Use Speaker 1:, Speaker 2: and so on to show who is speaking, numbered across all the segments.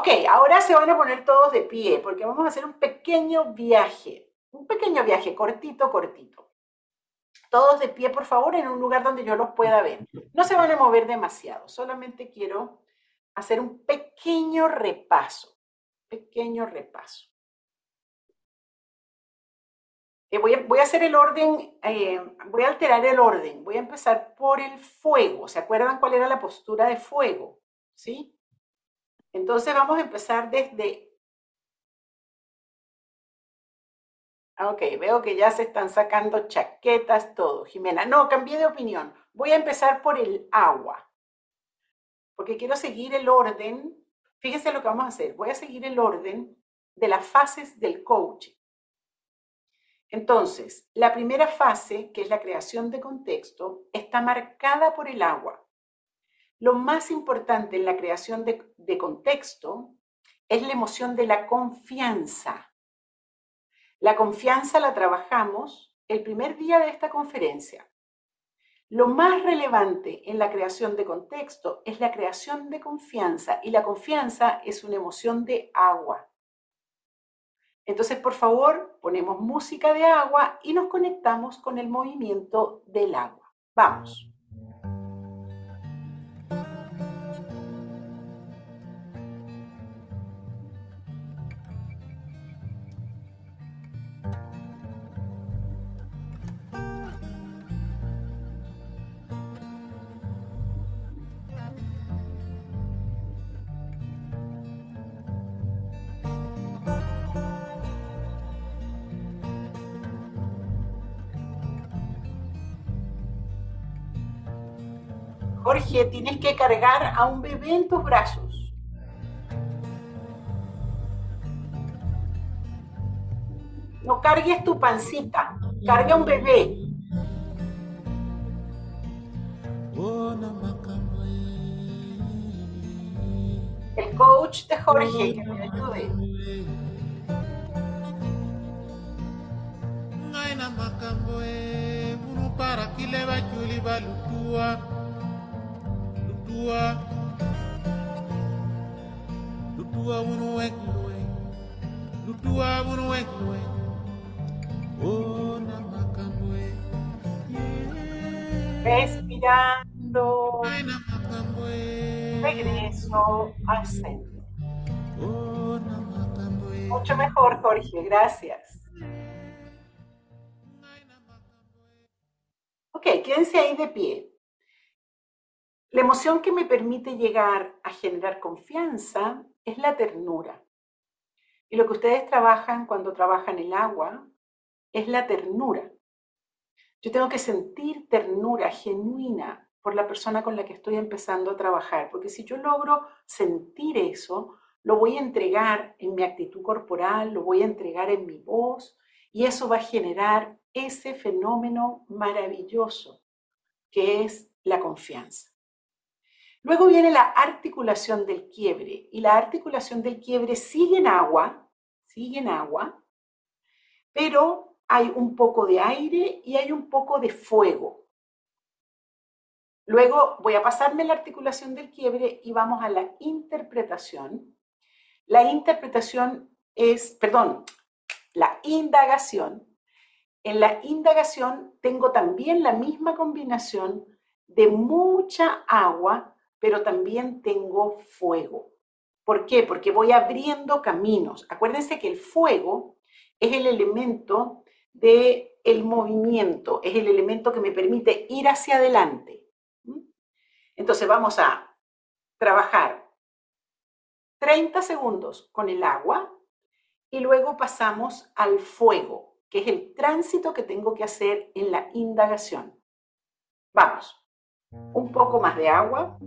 Speaker 1: Ok, ahora se van a poner todos de pie porque vamos a hacer un pequeño viaje, un pequeño viaje, cortito, cortito. Todos de pie, por favor, en un lugar donde yo los pueda ver. No se van a mover demasiado, solamente quiero hacer un pequeño repaso, pequeño repaso. Eh, voy, a, hacer el orden, eh, voy a alterar el orden. Voy a empezar por el fuego. ¿Se acuerdan cuál era la postura de fuego? ¿Sí? Entonces vamos a empezar desde... Ah, ok, veo que ya se están sacando chaquetas, todo. Jimena, no, cambié de opinión. Voy a empezar por el agua, porque quiero seguir el orden. Fíjense lo que vamos a hacer. Voy a seguir el orden de las fases del coaching. Entonces, la primera fase, que es la creación de contexto, está marcada por el agua. Lo más importante en la creación de, contexto es la emoción de la confianza. La confianza la trabajamos el primer día de esta conferencia. Lo más relevante en la creación de contexto es la creación de confianza y la confianza es una emoción de agua. Entonces, por favor, ponemos música de agua y nos conectamos con el movimiento del agua. Vamos. Jorge, tienes que cargar a un bebé en tus brazos. No cargues tu pancita, carga un bebé. El coach de Jorge, que me ayude. para makambwe Respirando. Regreso al centro. Mucho mejor Jorge, gracias. Ok, quédense ahí de pie. La emoción que me permite llegar a generar confianza es la ternura. Y lo que ustedes trabajan cuando trabajan el agua es la ternura. Yo tengo que sentir ternura genuina por la persona con la que estoy empezando a trabajar, porque si yo logro sentir eso, lo voy a entregar en mi actitud corporal, lo voy a entregar en mi voz, y eso va a generar ese fenómeno maravilloso que es la confianza. Luego viene la articulación del quiebre y la articulación del quiebre sigue en agua, sigue en agua, pero hay un poco de aire y hay un poco de fuego. Luego voy a pasarme la articulación del quiebre y vamos a la interpretación. La interpretación es, perdón, la indagación. En la indagación tengo también la misma combinación de mucha agua pero también tengo fuego. ¿Por qué? Porque voy abriendo caminos. Acuérdense que el fuego es el elemento del el movimiento, es el elemento que me permite ir hacia adelante. Entonces vamos a trabajar 30 segundos con el agua y luego pasamos al fuego, que es el tránsito que tengo que hacer en la indagación. Vamos, un poco más de agua.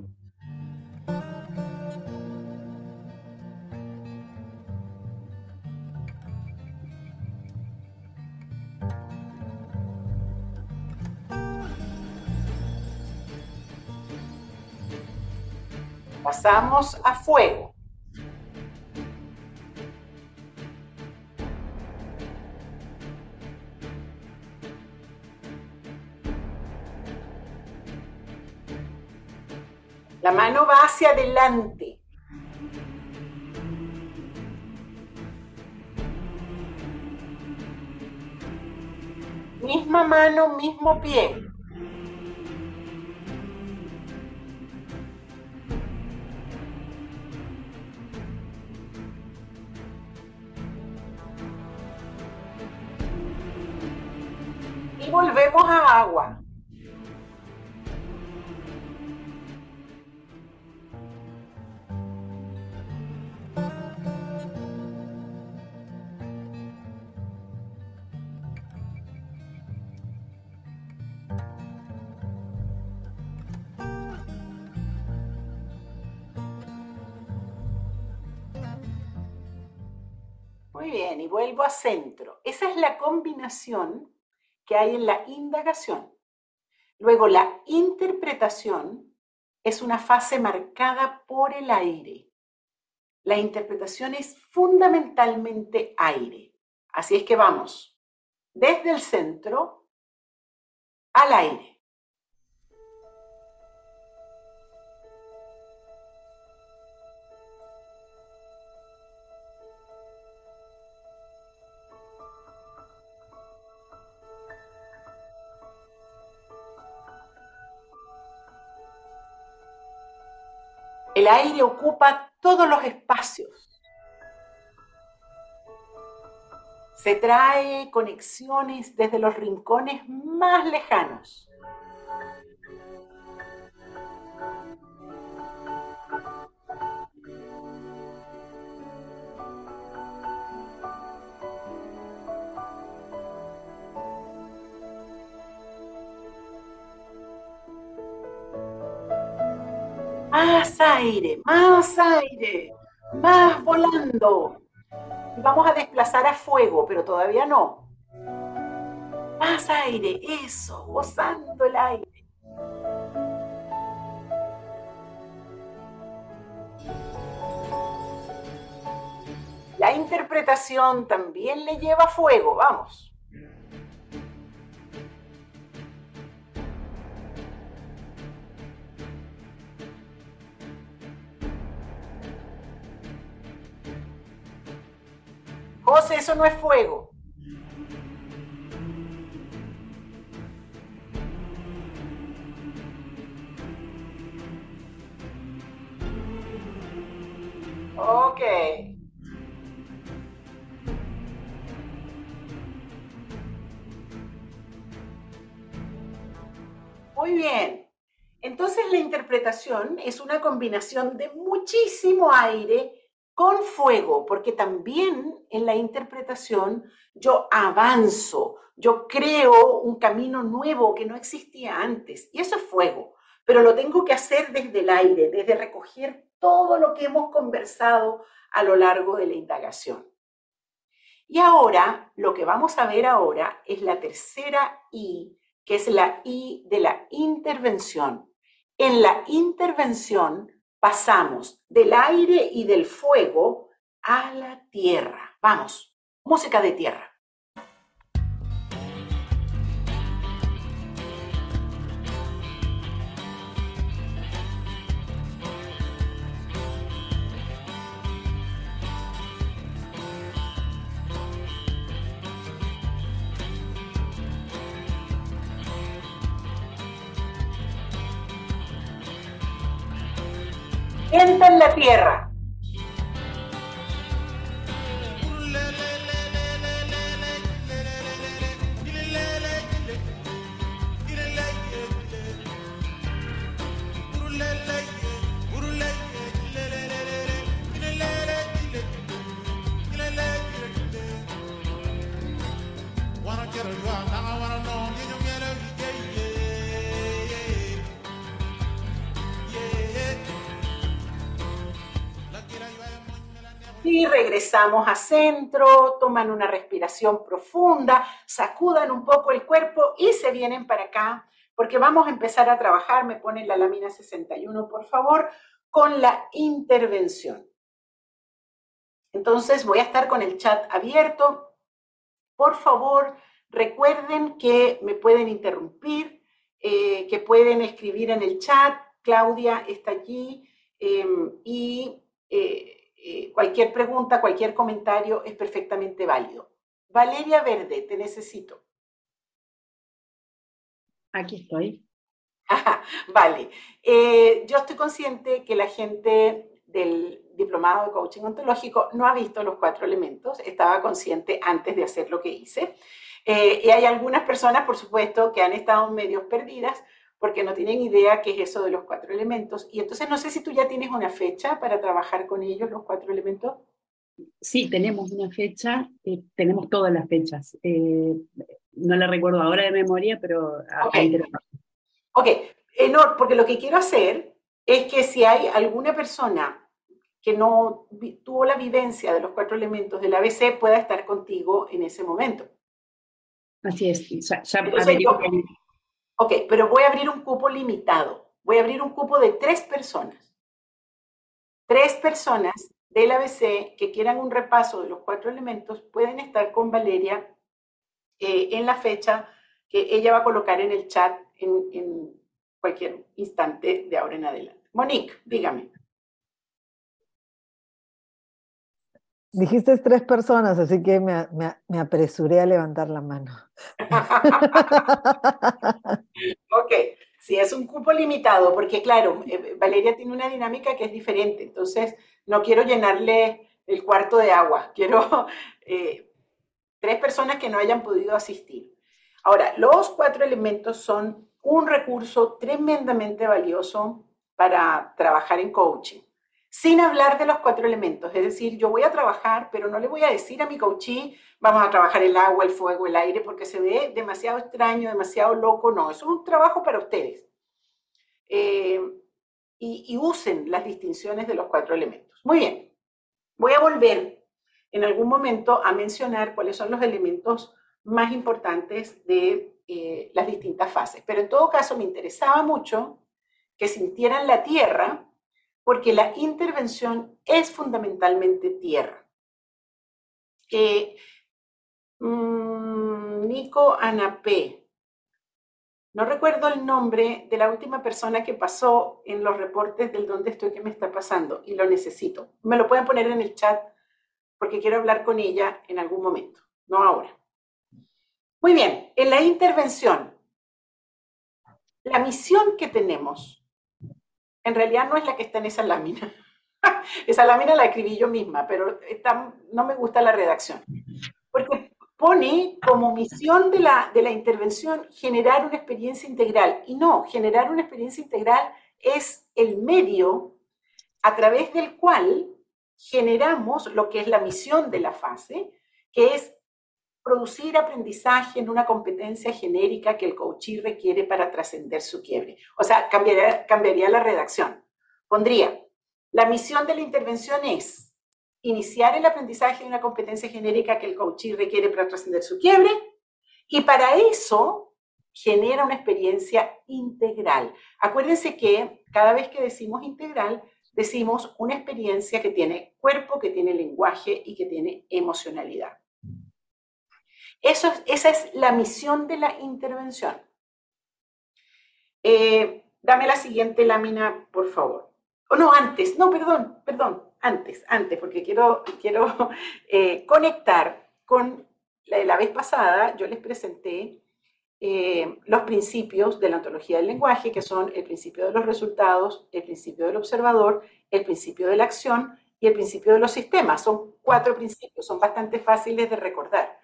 Speaker 1: pasamos a fuego. La mano va hacia adelante. Misma mano, mismo pie. Muy bien, y vuelvo a centro. Esa es la combinación que hay en la indagación. Luego, la interpretación es una fase marcada por el aire. La interpretación es fundamentalmente aire. Así es que vamos desde el centro al aire. El aire ocupa todos los espacios. Se trae conexiones desde los rincones más lejanos. Más aire, más aire, más volando. Y vamos a desplazar a fuego, pero todavía no. Más aire, eso, gozando el aire. La interpretación también le lleva fuego, vamos. Eso no es fuego. Ok. Muy bien. Entonces la interpretación es una combinación de muchísimo aire con fuego, porque también en la interpretación yo avanzo, yo creo un camino nuevo que no existía antes, y eso es fuego, pero lo tengo que hacer desde el aire, desde recoger todo lo que hemos conversado a lo largo de la indagación. Y ahora, lo que vamos a ver ahora es la tercera I, que es la I de la intervención. En la intervención pasamos del aire y del fuego a la tierra. Vamos, música de tierra. Tierra. Regresamos a centro, toman una respiración profunda, sacudan un poco el cuerpo y se vienen para acá, porque vamos a empezar a trabajar, me ponen la lámina 61 por favor, con la intervención. Entonces voy a estar con el chat abierto. Por favor, recuerden que me pueden interrumpir, eh, que pueden escribir en el chat. Claudia está allí em, y eh, eh, cualquier pregunta, cualquier comentario es perfectamente válido. Valeria Verde, te necesito.
Speaker 2: Aquí estoy.
Speaker 1: vale. Eh, yo estoy consciente que la gente del diplomado de coaching ontológico no ha visto los cuatro elementos. Estaba consciente antes de hacer lo que hice. Eh, y hay algunas personas, por supuesto, que han estado medio perdidas porque no tienen idea qué es eso de los cuatro elementos. Y entonces no sé si tú ya tienes una fecha para trabajar con ellos, los cuatro elementos.
Speaker 2: Sí, tenemos una fecha, eh, tenemos todas las fechas. Eh, no la recuerdo ahora de memoria, pero...
Speaker 1: Okay. ok, no, porque lo que quiero hacer es que si hay alguna persona que no tuvo la vivencia de los cuatro elementos del ABC, pueda estar contigo en ese momento.
Speaker 2: Así es, ya, ya
Speaker 1: Ok, pero voy a abrir un cupo limitado. Voy a abrir un cupo de tres personas. Tres personas del ABC que quieran un repaso de los cuatro elementos pueden estar con Valeria eh, en la fecha que ella va a colocar en el chat en, en cualquier instante de ahora en adelante. Monique, dígame.
Speaker 3: Dijiste tres personas, así que me, apresuré a levantar la mano.
Speaker 1: ok, sí, es un cupo limitado, porque claro, eh, Valeria tiene una dinámica que es diferente, entonces no quiero llenarle el cuarto de agua, quiero eh, tres personas que no hayan podido asistir. Ahora, los cuatro elementos son un recurso tremendamente valioso para trabajar en coaching sin hablar de los cuatro elementos. Es decir, yo voy a trabajar, pero no le voy a decir a mi coachí, vamos a trabajar el agua, el fuego, el aire, porque se ve demasiado extraño, demasiado loco. No, eso es un trabajo para ustedes. Eh, y, usen las distinciones de los cuatro elementos. Muy bien, voy a volver en algún momento a mencionar cuáles son los elementos más importantes de eh, las distintas fases. Pero en todo caso me interesaba mucho que sintieran la tierra porque la intervención es fundamentalmente tierra. Mm, Nico Anapé, no recuerdo el nombre de la última persona que pasó en los reportes del dónde estoy, qué me está pasando y lo necesito. Me lo pueden poner en el chat porque quiero hablar con ella en algún momento, no ahora. Muy bien, en la intervención, la misión que tenemos en realidad no es la que está en esa lámina. esa lámina la escribí yo misma, pero no me gusta la redacción. Porque pone como misión de la, de la intervención generar una experiencia integral. Y no, generar una experiencia integral es el medio a través del cual generamos lo que es la misión de la fase, que es producir aprendizaje en una competencia genérica que el coachee requiere para trascender su quiebre. O sea, cambiaría, la redacción. Pondría, la misión de la intervención es iniciar el aprendizaje en una competencia genérica que el coachee requiere para trascender su quiebre y para eso genera una experiencia integral. Acuérdense que cada vez que decimos integral, decimos una experiencia que tiene cuerpo, que tiene lenguaje y que tiene emocionalidad esa es la misión de la intervención. Eh, dame la siguiente lámina, por favor. O no, antes, no, perdón, perdón, antes, antes, porque quiero, quiero eh, conectar con la, vez pasada, yo les presenté eh, los principios de la ontología del lenguaje, que son el principio de los resultados, el principio del observador, el principio de la acción y el principio de los sistemas. Son cuatro principios, son bastante fáciles de recordar.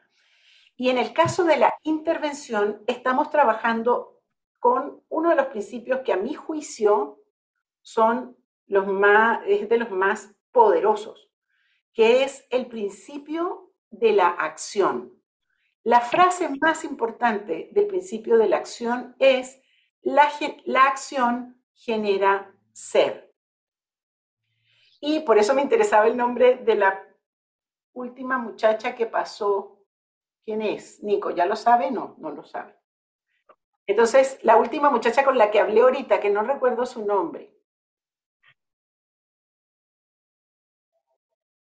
Speaker 1: Y en el caso de la intervención, estamos trabajando con uno de los principios que a mi juicio son los más, es de los más poderosos, que es el principio de la acción. La frase más importante del principio de la acción es la, la acción genera ser. Y por eso me interesaba el nombre de la última muchacha que pasó ¿Quién es? Nico, ¿ya lo sabe? No, no lo sabe. Entonces, la última muchacha con la que hablé ahorita, que no recuerdo su nombre.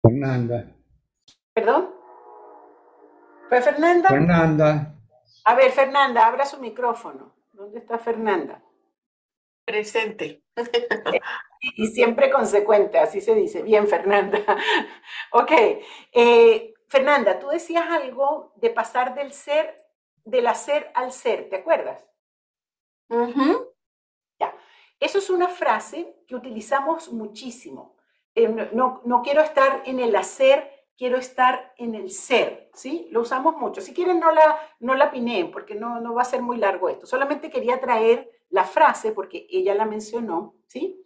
Speaker 4: Fernanda.
Speaker 1: ¿Perdón? ¿Fue Fernanda?
Speaker 4: Fernanda.
Speaker 1: A ver, Fernanda, abra su micrófono. ¿Dónde está Fernanda?
Speaker 5: Presente.
Speaker 1: y siempre consecuente, así se dice. Bien, Fernanda. ok. Eh, Fernanda, tú decías algo de pasar del ser, del hacer al ser, ¿te acuerdas? Ya. Eso es una frase que utilizamos muchísimo. Eh, no, no, quiero estar en el hacer, quiero estar en el ser, ¿sí? Lo usamos mucho. Si quieren, no la, no la pineen, porque no, no va a ser muy largo esto. Solamente quería traer la frase, porque ella la mencionó, ¿sí?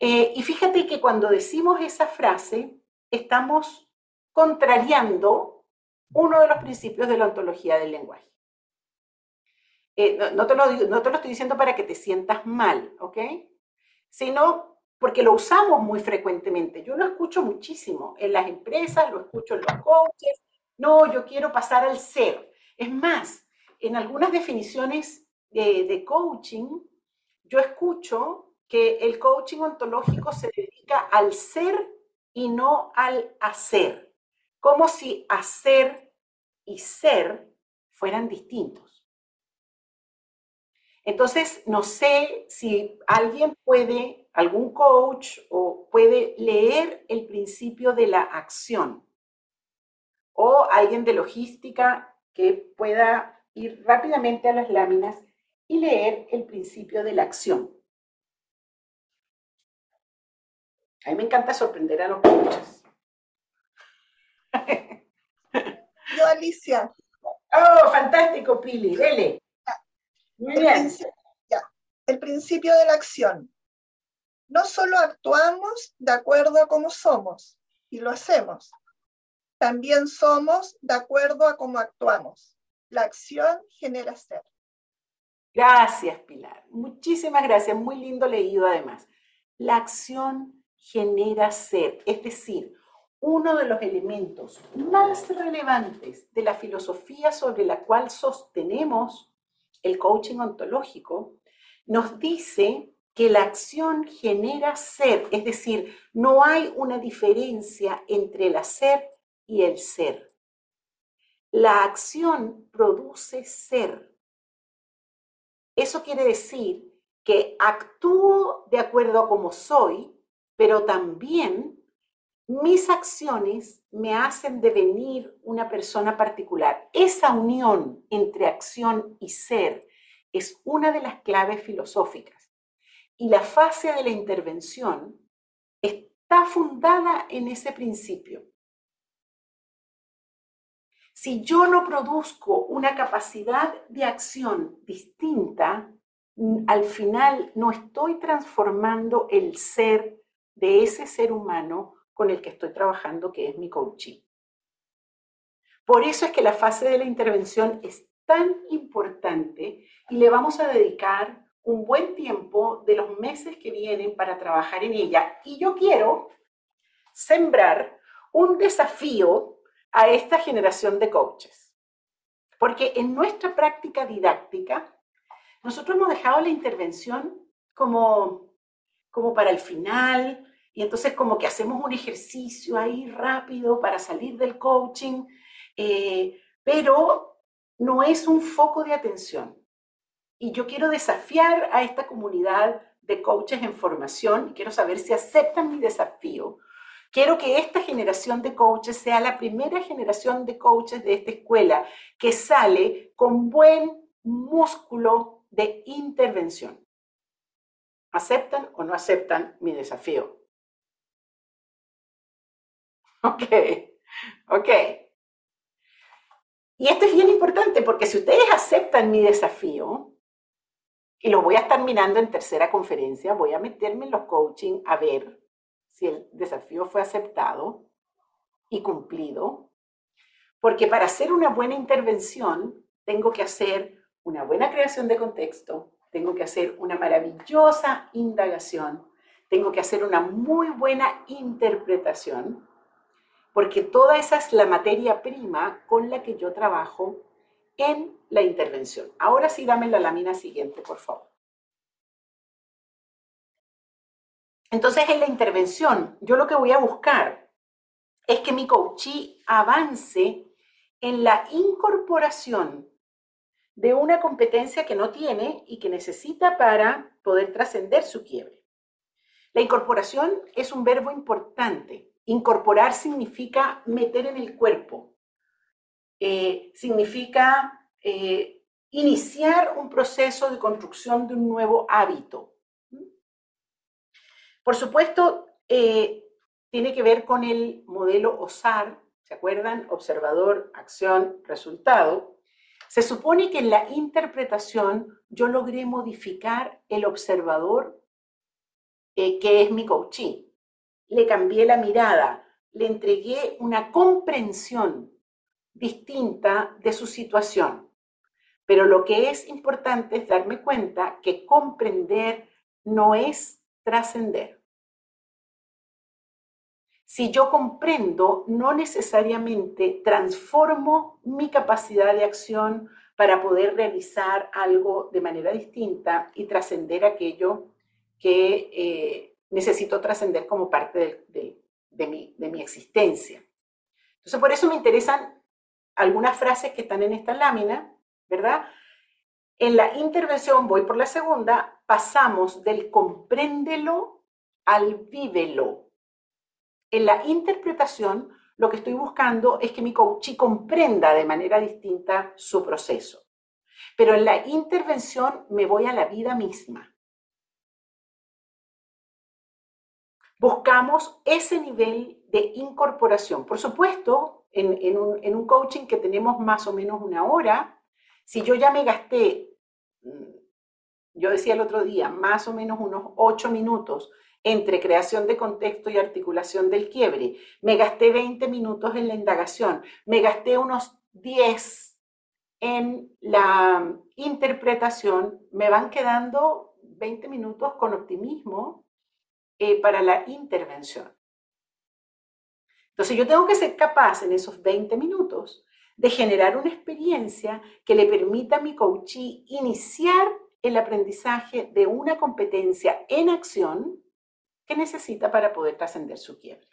Speaker 1: Eh, y fíjate que cuando decimos esa frase, estamos contrariando uno de los principios de la ontología del lenguaje. Eh, no, te lo, estoy diciendo para que te sientas mal, ¿ok? Sino porque lo usamos muy frecuentemente. Yo lo escucho muchísimo en las empresas, lo escucho en los coaches. No, yo quiero pasar al ser. Es más, en algunas definiciones de, de coaching, yo escucho que el coaching ontológico se dedica al ser y no al hacer, como si hacer y ser fueran distintos. Entonces, no sé si alguien puede, algún coach o puede leer el principio de la acción o alguien de logística que pueda ir rápidamente a las láminas y leer el principio de la acción. A mí me encanta sorprender a los coaches.
Speaker 5: Alicia.
Speaker 1: Oh, fantástico, Pili, dele.
Speaker 5: Muy el bien. Principio, El principio de la acción. No solo actuamos de acuerdo a cómo somos, y lo hacemos, también somos de acuerdo a cómo actuamos. La acción genera ser.
Speaker 1: Gracias, Pilar. Muchísimas gracias. Muy lindo leído además. La acción genera ser, es decir, uno de los elementos más relevantes de la filosofía sobre la cual sostenemos el coaching ontológico, nos dice que la acción genera ser, es decir, no hay una diferencia entre el hacer y el ser. La acción produce ser. Eso quiere decir que actúo de acuerdo a cómo soy, pero también mis acciones me hacen devenir una persona particular. Esa unión entre acción y ser es una de las claves filosóficas. Y la fase de la intervención está fundada en ese principio. Si yo no produzco una capacidad de acción distinta, al final no estoy transformando el ser de ese ser humano con el que estoy trabajando, que es mi coaching. Por eso es que la fase de la intervención es tan importante y le vamos a dedicar un buen tiempo de los meses que vienen para trabajar en ella. Y yo quiero sembrar un desafío a esta generación de coaches. Porque en nuestra práctica didáctica, nosotros hemos dejado la intervención como, como para el final, y entonces como que hacemos un ejercicio ahí rápido para salir del coaching, eh, pero no es un foco de atención. Y yo quiero desafiar a esta comunidad de coaches en formación quiero saber si aceptan mi desafío. Quiero que esta generación de coaches sea la primera generación de coaches de esta escuela que sale con buen músculo de intervención. ¿Aceptan o no aceptan mi desafío? Ok, ok. Y esto es bien importante porque si ustedes aceptan mi desafío, y lo voy a estar mirando en tercera conferencia, voy a meterme en los coaching a ver si el desafío fue aceptado y cumplido, porque para hacer una buena intervención tengo que hacer una buena creación de contexto, tengo que hacer una maravillosa indagación, tengo que hacer una muy buena interpretación porque toda esa es la materia prima con la que yo trabajo en la intervención. Ahora sí, dame la lámina siguiente, por favor. Entonces, en la intervención, yo lo que voy a buscar es que mi coachee avance en la incorporación de una competencia que no tiene y que necesita para poder trascender su quiebre. La incorporación es un verbo importante Incorporar significa meter en el cuerpo, eh, significa eh, iniciar un proceso de construcción de un nuevo hábito. Por supuesto, eh, tiene que ver con el modelo OSAR, ¿se acuerdan? Observador, acción, resultado. Se supone que en la interpretación yo logré modificar el observador, que es mi coaching. Le cambié la mirada, le entregué una comprensión distinta de su situación. Pero lo que es importante es darme cuenta que comprender no es trascender. Si yo comprendo, no necesariamente transformo mi capacidad de acción para poder realizar algo de manera distinta y trascender aquello que eh, necesito trascender como parte de, mi, existencia. Entonces, por eso me interesan algunas frases que están en esta lámina, ¿verdad? En la intervención, voy por la segunda, pasamos del compréndelo al vívelo. En la interpretación, lo que estoy buscando es que mi coach comprenda de manera distinta su proceso. Pero en la intervención me voy a la vida misma. Buscamos ese nivel de incorporación. Por supuesto, en, un, en un coaching que tenemos más o menos una hora, si yo ya me gasté, mm, yo decía el otro día, más o menos unos ocho minutos entre creación de contexto y articulación del quiebre. Me gasté 20 minutos en la indagación, me gasté unos 10 en la interpretación, me van quedando 20 minutos con optimismo eh, para la intervención. Entonces yo tengo que ser capaz en esos 20 minutos de generar una experiencia que le permita a mi coachee iniciar el aprendizaje de una competencia en acción ¿Qué necesita para poder trascender su quiebre?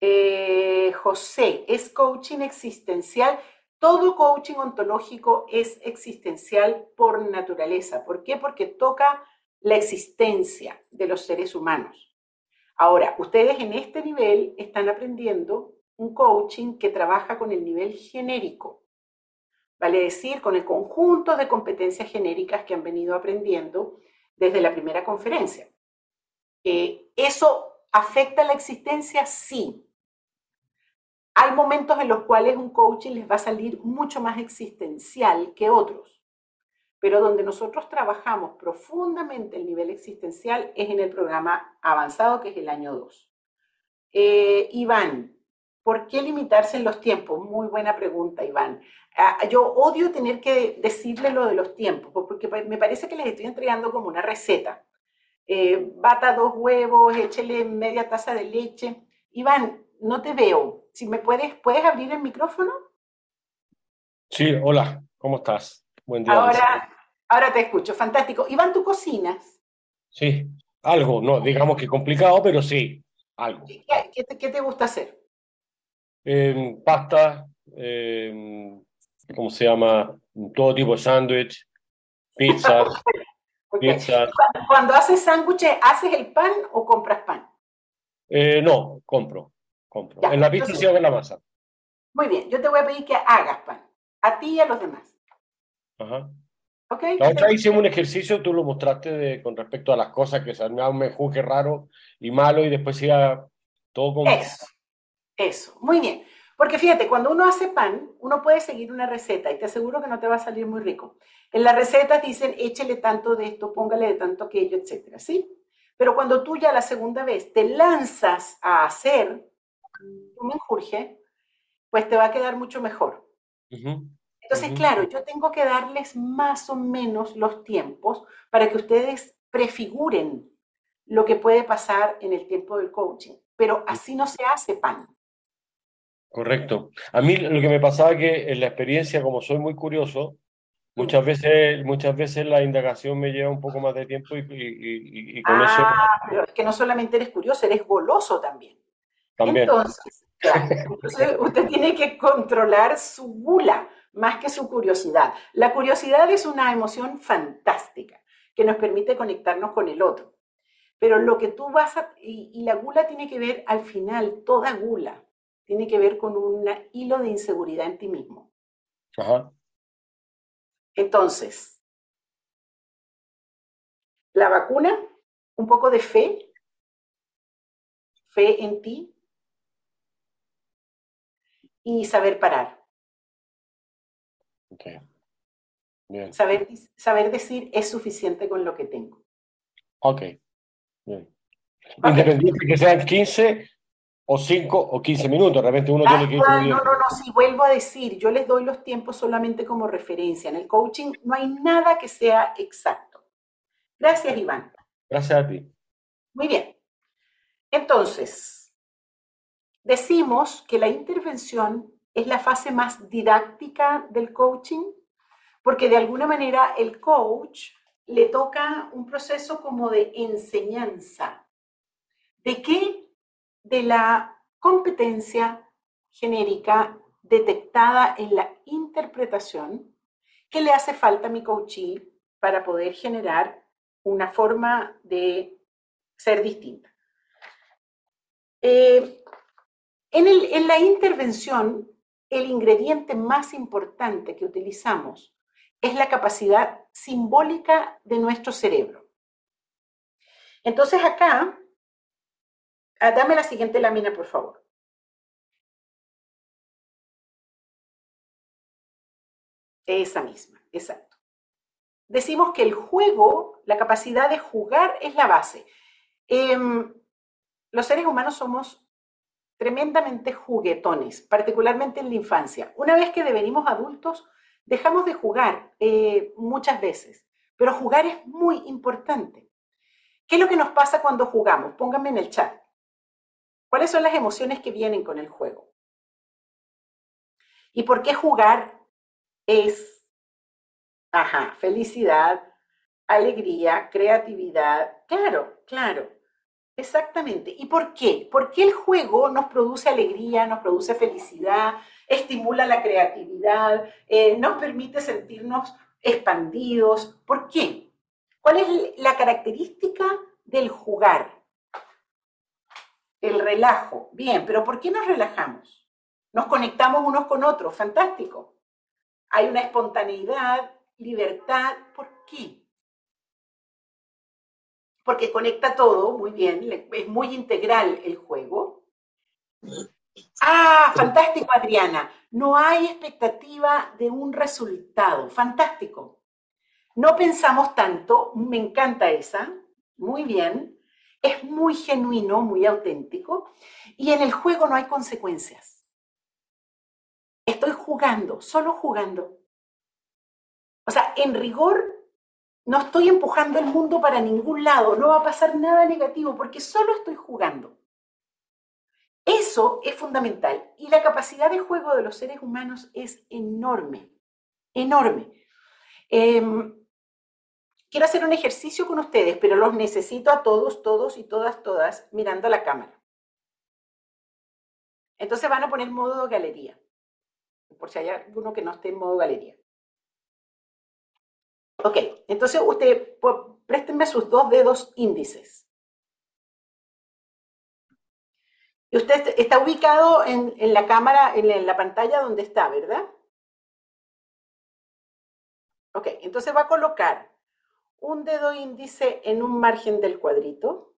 Speaker 1: Eh, José, ¿es coaching existencial? Todo coaching ontológico es existencial por naturaleza. ¿Por qué? Porque toca la existencia de los seres humanos. Ahora, ustedes en este nivel están aprendiendo un coaching que trabaja con el nivel genérico, vale decir, con el conjunto de competencias genéricas que han venido aprendiendo desde la primera conferencia. Eh, ¿Eso afecta la existencia? Sí. Hay momentos en los cuales un coaching les va a salir mucho más existencial que otros, pero donde nosotros trabajamos profundamente el nivel existencial es en el programa avanzado, que es el año 2. Eh, Iván, ¿por qué limitarse en los tiempos? Muy buena pregunta, Iván. Ah, yo odio tener que decirle lo de los tiempos, porque me parece que les estoy entregando como una receta. Eh, bata dos huevos, échele media taza de leche. Iván, no te veo. Si me puedes, ¿puedes abrir el micrófono?
Speaker 4: Sí, hola, ¿cómo estás?
Speaker 1: Buen día. Ahora, ahora te escucho, fantástico. Iván, ¿tú cocinas?
Speaker 4: Sí, algo, no, digamos que complicado, pero sí, algo.
Speaker 1: ¿Qué, te, gusta hacer?
Speaker 4: Eh, pasta, eh, ¿cómo se llama? Todo tipo de sándwich, pizza.
Speaker 1: pizza. Cuando haces sándwiches, ¿haces el pan o compras pan?
Speaker 4: Eh, no, compro. compro. en la pizza sí hago la masa.
Speaker 1: Muy bien, yo te voy a pedir que hagas pan, a ti y a los demás.
Speaker 4: Ajá. Okay. La otra hicimos un ejercicio, tú lo mostraste de, con respecto a las cosas que se me un menjuje raro y malo y después iba todo como...
Speaker 1: Eso, eso, muy bien. Porque fíjate, cuando uno hace pan, uno puede seguir una receta y te aseguro que no te va a salir muy rico. En las recetas dicen échele tanto de esto, póngale de tanto aquello, etcétera, ¿sí? Pero cuando tú ya la segunda vez te lanzas a hacer un menjurje, pues te va a quedar mucho mejor. Entonces, claro, yo tengo que darles más o menos los tiempos para que ustedes prefiguren lo que puede pasar en el tiempo del coaching. Pero así no se hace pan.
Speaker 4: Correcto. A mí lo que me pasaba que en la experiencia, como soy muy curioso, muchas veces, muchas veces la indagación me lleva un poco más de tiempo y, con eso...
Speaker 1: Ah, pero es que no solamente eres curioso, eres goloso también.
Speaker 4: También.
Speaker 1: Entonces, entonces usted tiene que controlar su gula más que su curiosidad. La curiosidad es una emoción fantástica que nos permite conectarnos con el otro. Pero lo que tú vas a... y la gula tiene que ver al final, toda gula tiene que ver con un hilo de inseguridad en ti mismo. Entonces, la vacuna, un poco de fe, fe en ti y saber parar.
Speaker 4: Okay. Bien.
Speaker 1: Saber, saber decir es suficiente con lo que tengo.
Speaker 4: Ok. Bien. Independiente que sean 15 o 5 o 15 minutos, realmente uno tiene que ir.
Speaker 1: Ah, no, no, no, sí, vuelvo a decir, yo les doy los tiempos solamente como referencia. En el coaching no hay nada que sea exacto. Gracias, Iván.
Speaker 4: Gracias a ti.
Speaker 1: Muy bien. Entonces, decimos que la intervención es la fase más didáctica del coaching, porque de alguna manera el coach le toca un proceso como de enseñanza. ¿De qué? De la competencia genérica detectada en la interpretación que le hace falta a mi coachee para poder generar una forma de ser distinta. Eh, en, en la intervención, el ingrediente más importante que utilizamos es la capacidad simbólica de nuestro cerebro. Entonces acá, ah, dame la siguiente lámina, por favor. Esa misma, exacto. Decimos que el juego, la capacidad de jugar es la base. Em, los seres humanos somos tremendamente juguetones, particularmente en la infancia. Una vez que devenimos adultos, dejamos de jugar eh, muchas veces, pero jugar es muy importante. ¿Qué es lo que nos pasa cuando jugamos? Pónganme en el chat. ¿Cuáles son las emociones que vienen con el juego? ¿Y por qué jugar es, ajá, felicidad, alegría, creatividad? Claro, claro. Exactamente. ¿Y por qué? Porque el juego nos produce alegría, nos produce felicidad, estimula la creatividad, eh, nos permite sentirnos expandidos. ¿Por qué? ¿Cuál es la característica del jugar? El relajo. Bien, pero ¿por qué nos relajamos? Nos conectamos unos con otros. Fantástico. Hay una espontaneidad, libertad. ¿Por qué? Porque conecta todo muy bien, es muy integral el juego. Ah, fantástico, Adriana. No hay expectativa de un resultado. Fantástico. No pensamos tanto, me encanta esa, muy bien. Es muy genuino, muy auténtico. Y en el juego no hay consecuencias. Estoy jugando, solo jugando. O sea, en rigor no estoy empujando el mundo para ningún lado, no va a pasar nada negativo porque solo estoy jugando. Eso es fundamental y la capacidad de juego de los seres humanos es enorme, enorme. Em, quiero hacer un ejercicio con ustedes, pero los necesito a todos, todos y todas, todas mirando a la cámara. Entonces van a poner modo galería, por si hay alguno que no esté en modo galería. Ok, entonces usted, pues, préstenme sus dos dedos índices. Y usted está ubicado en, la cámara, en la pantalla donde está, ¿verdad? Ok, entonces va a colocar un dedo índice en un margen del cuadrito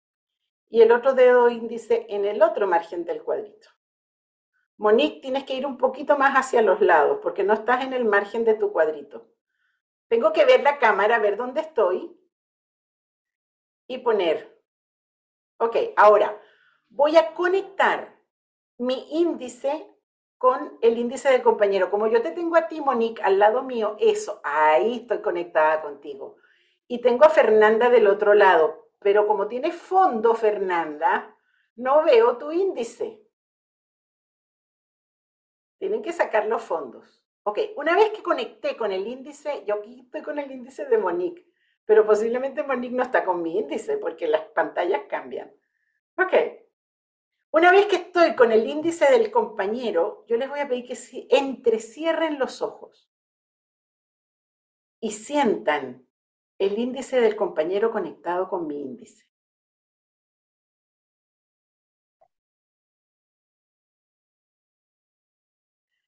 Speaker 1: y el otro dedo índice en el otro margen del cuadrito. Monique, tienes que ir un poquito más hacia los lados porque no estás en el margen de tu cuadrito. Tengo que ver la cámara, ver dónde estoy y poner. Ok, ahora voy a conectar mi índice con el índice del compañero. Como yo te tengo a ti, Monique, al lado mío, eso, ahí estoy conectada contigo. Y tengo a Fernanda del otro lado, pero como tiene fondo, Fernanda, no veo tu índice. Tienen que sacar los fondos. Ok, una vez que conecté con el índice, yo aquí estoy con el índice de Monique, pero posiblemente Monique no está con mi índice porque las pantallas cambian. Ok, una vez que estoy con el índice del compañero, yo les voy a pedir que entrecierren los ojos y sientan el índice del compañero conectado con mi índice.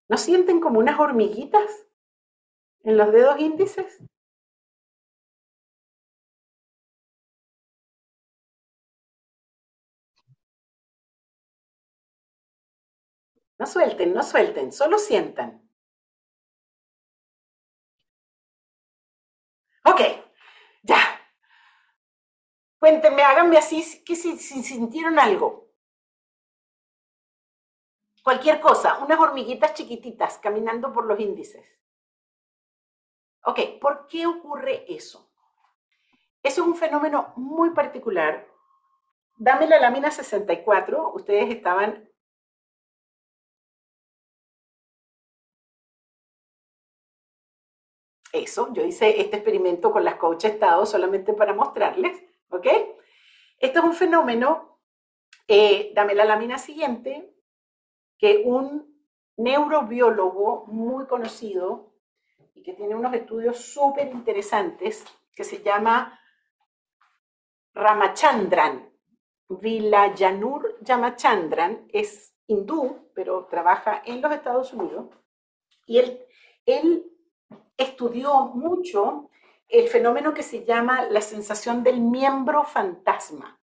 Speaker 1: ¿No sienten como unas hormiguitas? en los dedos índices. No suelten, no suelten, solo sientan. Ok, ya. Cuéntenme, háganme así, que si, si sintieron algo. Cualquier cosa, unas hormiguitas chiquititas caminando por los índices. Ok, ¿por qué ocurre eso? Eso es un fenómeno muy particular. Dame la lámina 64, ustedes estaban Eso, yo hice este experimento con las coaches estado solamente para mostrarles, ¿ok? Esto es un fenómeno, eh, dame la lámina siguiente, que un neurobiólogo muy conocido y que tiene unos estudios súper interesantes, que se llama Ramachandran, Vilayanur Ramachandran, es hindú, pero trabaja en los Estados Unidos, y él, él estudió mucho el fenómeno que se llama la sensación del miembro fantasma.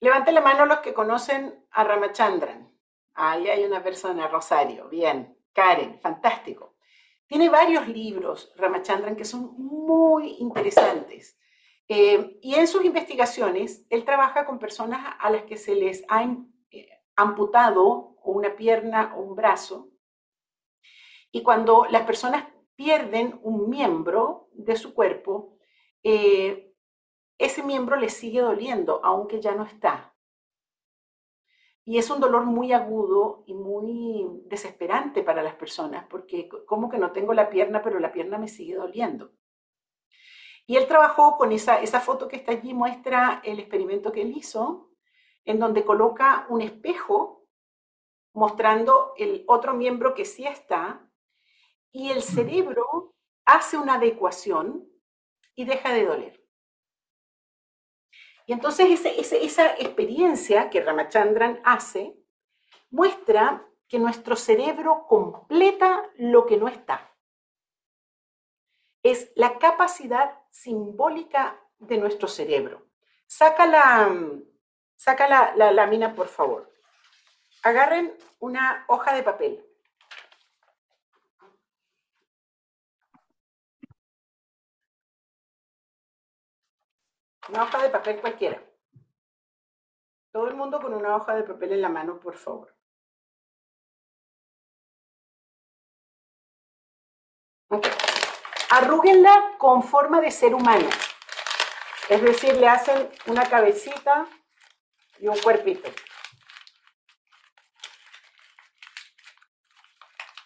Speaker 1: Levanten la mano los que conocen a Ramachandran. Ahí hay una persona, Rosario. Bien. Karen, fantástico. Tiene varios libros, Ramachandran, que son muy interesantes. Eh, y en sus investigaciones, él trabaja con personas a las que se les ha eh, amputado una pierna o un brazo y cuando las personas pierden un miembro de su cuerpo, eh, ese miembro les sigue doliendo, aunque ya no está. Y es un dolor muy agudo y muy desesperante para las personas, porque como que no tengo la pierna, pero la pierna me sigue doliendo. Y él trabajó con esa, esa foto que está allí, muestra el experimento que él hizo, en donde coloca un espejo mostrando el otro miembro que sí está y el cerebro hace una adecuación y deja de doler. Y entonces esa experiencia que Ramachandran hace muestra que nuestro cerebro completa lo que no está. Es la capacidad simbólica de nuestro cerebro. Saca la, saca la, la lámina, por favor. Agarren una hoja de papel. Una hoja de papel cualquiera. Todo el mundo con una hoja de papel en la mano, por favor. Okay. Arrúguenla con forma de ser humano. Es decir, le hacen una cabecita y un cuerpito.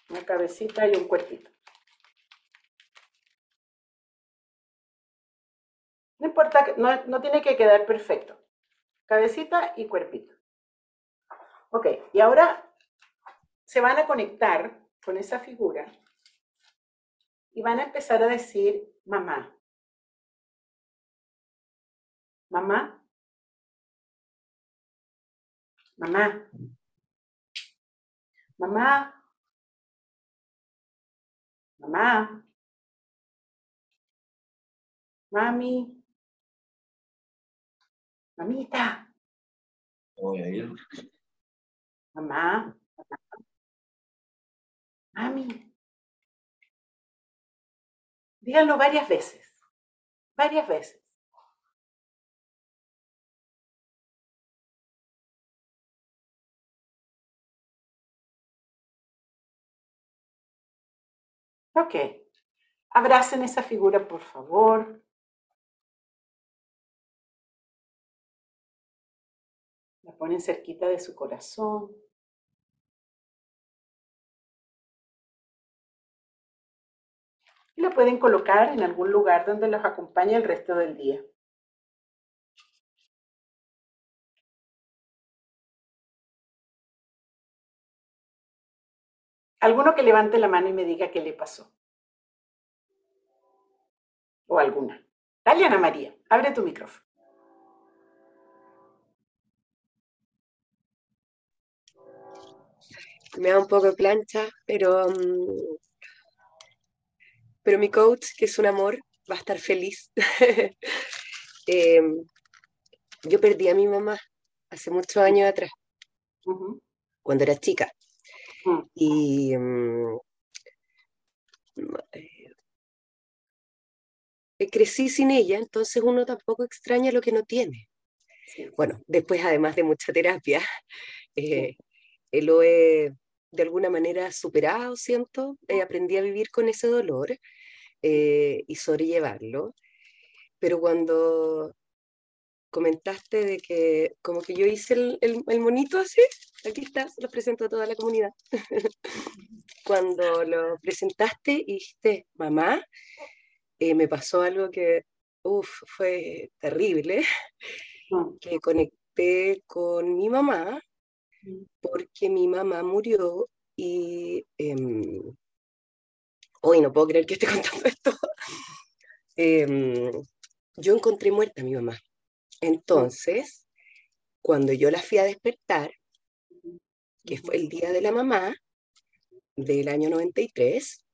Speaker 1: Una cabecita y un cuerpito. No importa, no, no tiene que quedar perfecto. Cabecita y cuerpito. Ok, y ahora se van a conectar con esa figura y van a empezar a decir mamá. Mamá. Mamá. Mamá. Mamá. Mami. Mamita. Mamá. Mami. Díganlo varias veces. Varias veces. Ok. Abracen esa figura, por favor. La ponen cerquita de su corazón. Y la pueden colocar en algún lugar donde los acompañe el resto del día. Alguno que levante la mano y me diga qué le pasó. O alguna. Dale, Ana María, abre tu micrófono.
Speaker 6: Me da un poco de plancha, pero mm, pero mi coach, que es un amor, va a estar feliz. Em, yo perdí a mi mamá hace muchos años atrás, cuando era chica. Mm. Y mm, eh, crecí sin ella, entonces uno tampoco extraña lo que no tiene. Bueno, después además de mucha terapia, eh, lo he de alguna manera superado, siento, aprendí a vivir con ese dolor y sobrellevarlo. Pero cuando comentaste de que como que yo hice el, el, monito así, aquí está, lo presento a toda la comunidad. Cuando lo presentaste y dijiste, mamá, eh, me pasó algo que, uff, fue terrible, que conecté con mi mamá. Porque mi mamá murió y em, hoy no puedo creer que esté contando esto. Em, yo encontré muerta a mi mamá. Entonces, cuando yo la fui a despertar, que fue el día de la mamá del año 93,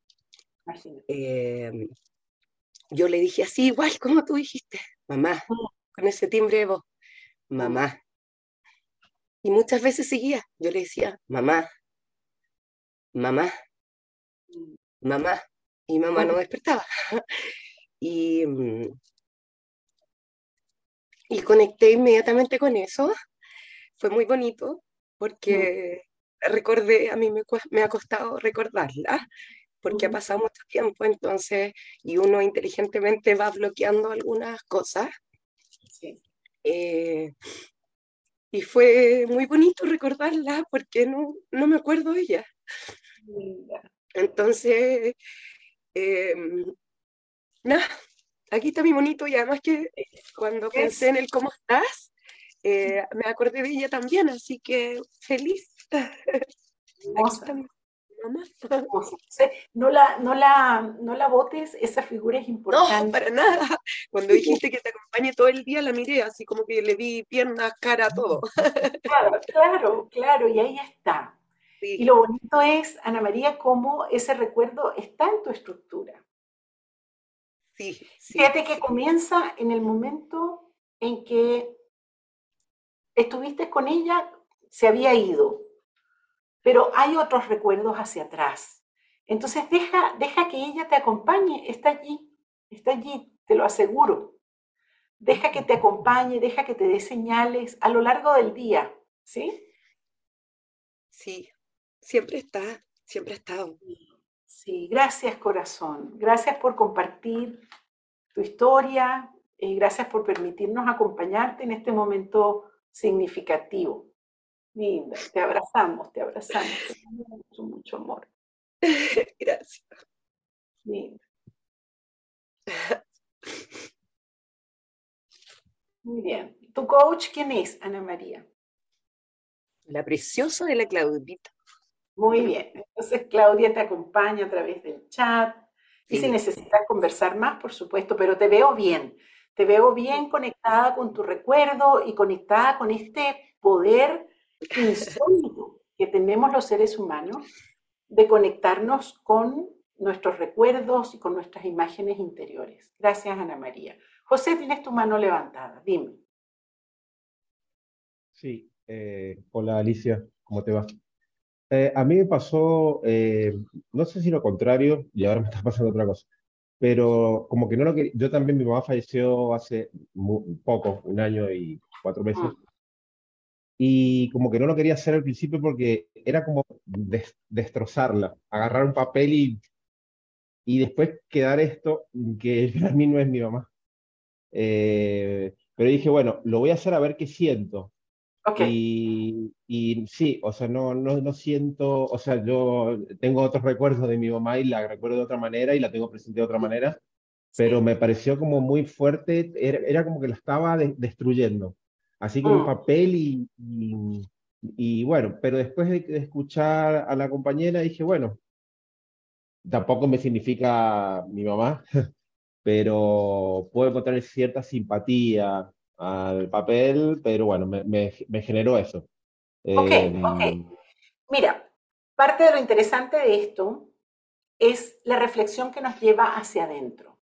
Speaker 6: em, yo le dije así, igual como tú dijiste, mamá, con ese timbre de voz, mamá. Y muchas veces seguía, yo le decía, mamá, mamá, mamá, y mamá no despertaba. y, mm, y conecté inmediatamente con eso. Fue muy bonito porque recordé, a mí me, me ha costado recordarla, porque ha pasado mucho tiempo, entonces, y uno inteligentemente va bloqueando algunas cosas. Eh, y fue muy bonito recordarla porque no, no me acuerdo de ella. Entonces, eh, nada, aquí está mi bonito y además que cuando pensé en el cómo estás, eh, me acordé de ella también, así que feliz.
Speaker 1: No la, no, la, no la votes, esa figura es importante.
Speaker 6: No, para nada. Cuando dijiste que te acompañe todo el día, la miré así como que le vi piernas, cara, todo.
Speaker 1: Claro, claro, claro, y ahí está. Y lo bonito es, Ana María, cómo ese recuerdo está en tu estructura.
Speaker 6: Sí,
Speaker 1: Fíjate que comienza en el momento en que estuviste con ella, se había ido, pero hay otros recuerdos hacia atrás. Entonces deja, deja que ella te acompañe, está allí, está allí, te lo aseguro. Deja que te acompañe, deja que te dé señales a lo largo del día, ¿sí?
Speaker 6: Sí, siempre está, siempre ha estado.
Speaker 1: Sí, gracias corazón, gracias por compartir tu historia, y gracias por permitirnos acompañarte en este momento significativo. Linda, te abrazamos, te abrazamos, te mucho, amor.
Speaker 6: Gracias.
Speaker 1: Linda. Muy bien. ¿Tu coach quién es, Ana María?
Speaker 6: La preciosa de la Claudita.
Speaker 1: Muy bien. Entonces Claudia te acompaña a través del chat. Y si necesitas conversar más, por supuesto, pero te veo bien. Te veo bien conectada con tu recuerdo y conectada con este poder insólito que tenemos los seres humanos de conectarnos con nuestros recuerdos y con nuestras imágenes interiores. Gracias, Ana María. José, tienes tu mano levantada, dime.
Speaker 7: Sí, eh, hola Alicia, ¿cómo te va? Eh, a mí me pasó, eh, no sé si lo contrario, y ahora me está pasando otra cosa, pero como que no lo quería, yo también, mi mamá falleció hace poco, un año y cuatro meses, ah y como que no lo quería hacer al principio porque era como destrozarla, agarrar un papel y, y después quedar esto que para mí no es mi mamá. Eh, pero dije, bueno, lo voy a hacer a ver qué siento.
Speaker 1: Okay.
Speaker 7: Y, sí, o sea, no, no, no siento, o sea, yo tengo otros recuerdos de mi mamá y la recuerdo de otra manera y la tengo presente de otra manera, pero me pareció como muy fuerte, era, como que la estaba destruyendo así como mm. papel y, y, bueno, pero después de, escuchar a la compañera dije, bueno, tampoco me significa mi mamá, pero puedo encontrar cierta simpatía al papel, pero bueno, me, me, generó eso.
Speaker 1: Ok, ok. Em, Mira, parte de lo interesante de esto es la reflexión que nos lleva hacia adentro.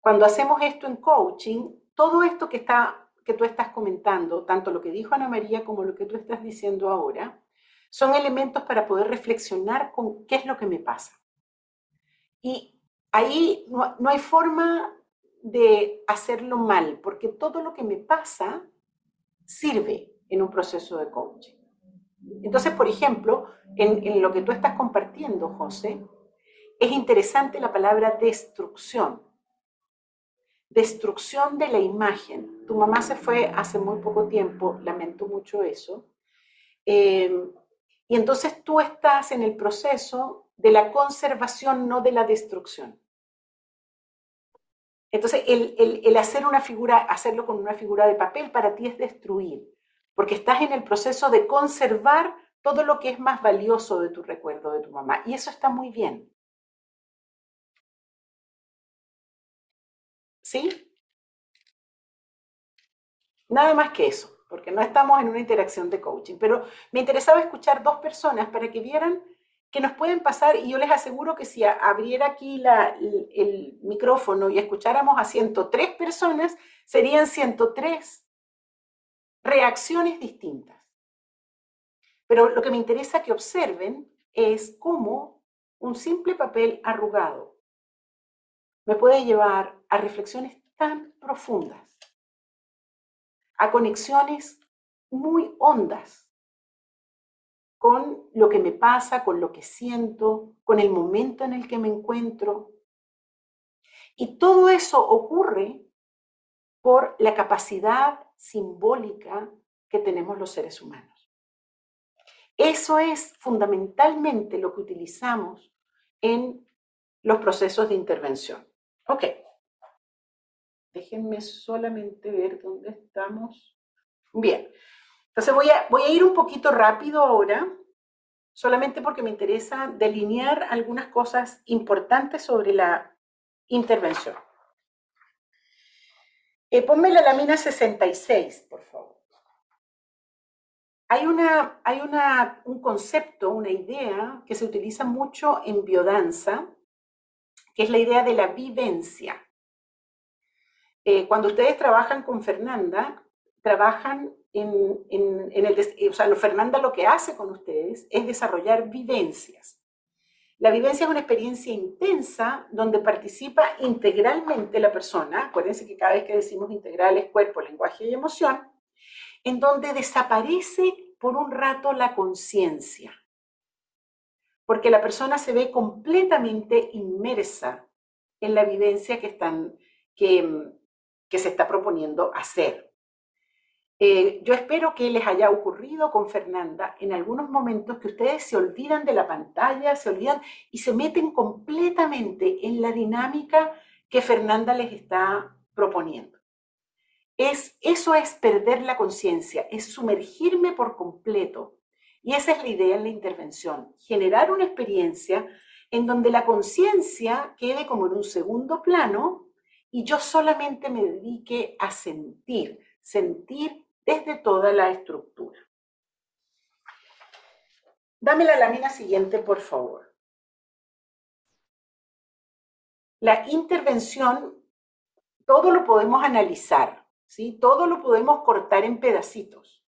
Speaker 1: Cuando hacemos esto en coaching, todo esto que, está, que tú estás comentando, tanto lo que dijo Ana María como lo que tú estás diciendo ahora, son elementos para poder reflexionar con qué es lo que me pasa. Y ahí no, no hay forma de hacerlo mal, porque todo lo que me pasa sirve en un proceso de coaching. Entonces, por ejemplo, en, lo que tú estás compartiendo, José, es interesante la palabra destrucción. Destrucción de la imagen. Tu mamá se fue hace muy poco tiempo, lamento mucho eso. Eh, y entonces tú estás en el proceso de la conservación, no de la destrucción. Entonces, el, hacer una figura, hacerlo con una figura de papel para ti es destruir, porque estás en el proceso de conservar todo lo que es más valioso de tu recuerdo de tu mamá. Y eso está muy bien. ¿Sí? Nada más que eso, porque no estamos en una interacción de coaching, pero me interesaba escuchar dos personas para que vieran que nos pueden pasar y yo les aseguro que si abriera aquí el, micrófono y escucháramos a 103 personas, serían 103 reacciones distintas. Pero lo que me interesa que observen es cómo un simple papel arrugado me puede llevar a reflexiones tan profundas, a conexiones muy hondas con lo que me pasa, con lo que siento, con el momento en el que me encuentro. Y todo eso ocurre por la capacidad simbólica que tenemos los seres humanos. Eso es fundamentalmente lo que utilizamos en los procesos de intervención. Ok. Déjenme solamente ver dónde estamos. Bien. Entonces voy a, ir un poquito rápido ahora, solamente porque me interesa delinear algunas cosas importantes sobre la intervención. Eh, ponme la lámina 66, por favor. Hay, una, hay una, un concepto, una idea que se utiliza mucho en biodanza, que es la idea de la vivencia. Eh, cuando ustedes trabajan con Fernanda, trabajan en, el, eh, o sea, Fernanda lo que hace con ustedes es desarrollar vivencias. La vivencia es una experiencia intensa donde participa integralmente la persona, acuérdense que cada vez que decimos integral es cuerpo, lenguaje y emoción, en donde desaparece por un rato la conciencia, porque la persona se ve completamente inmersa en la vivencia que, están, que, que se está proponiendo hacer. Eh, yo espero que les haya ocurrido con Fernanda en algunos momentos que ustedes se olvidan de la pantalla, se olvidan y se meten completamente en la dinámica que Fernanda les está proponiendo. Es, eso es perder la conciencia, es sumergirme por completo. Y esa es la idea en la intervención, generar una experiencia en donde la conciencia quede como en un segundo plano y yo solamente me dedique a sentir, sentir desde toda la estructura. Dame la lámina siguiente, por favor. La intervención, todo lo podemos analizar, ¿sí? Todo lo podemos cortar en pedacitos.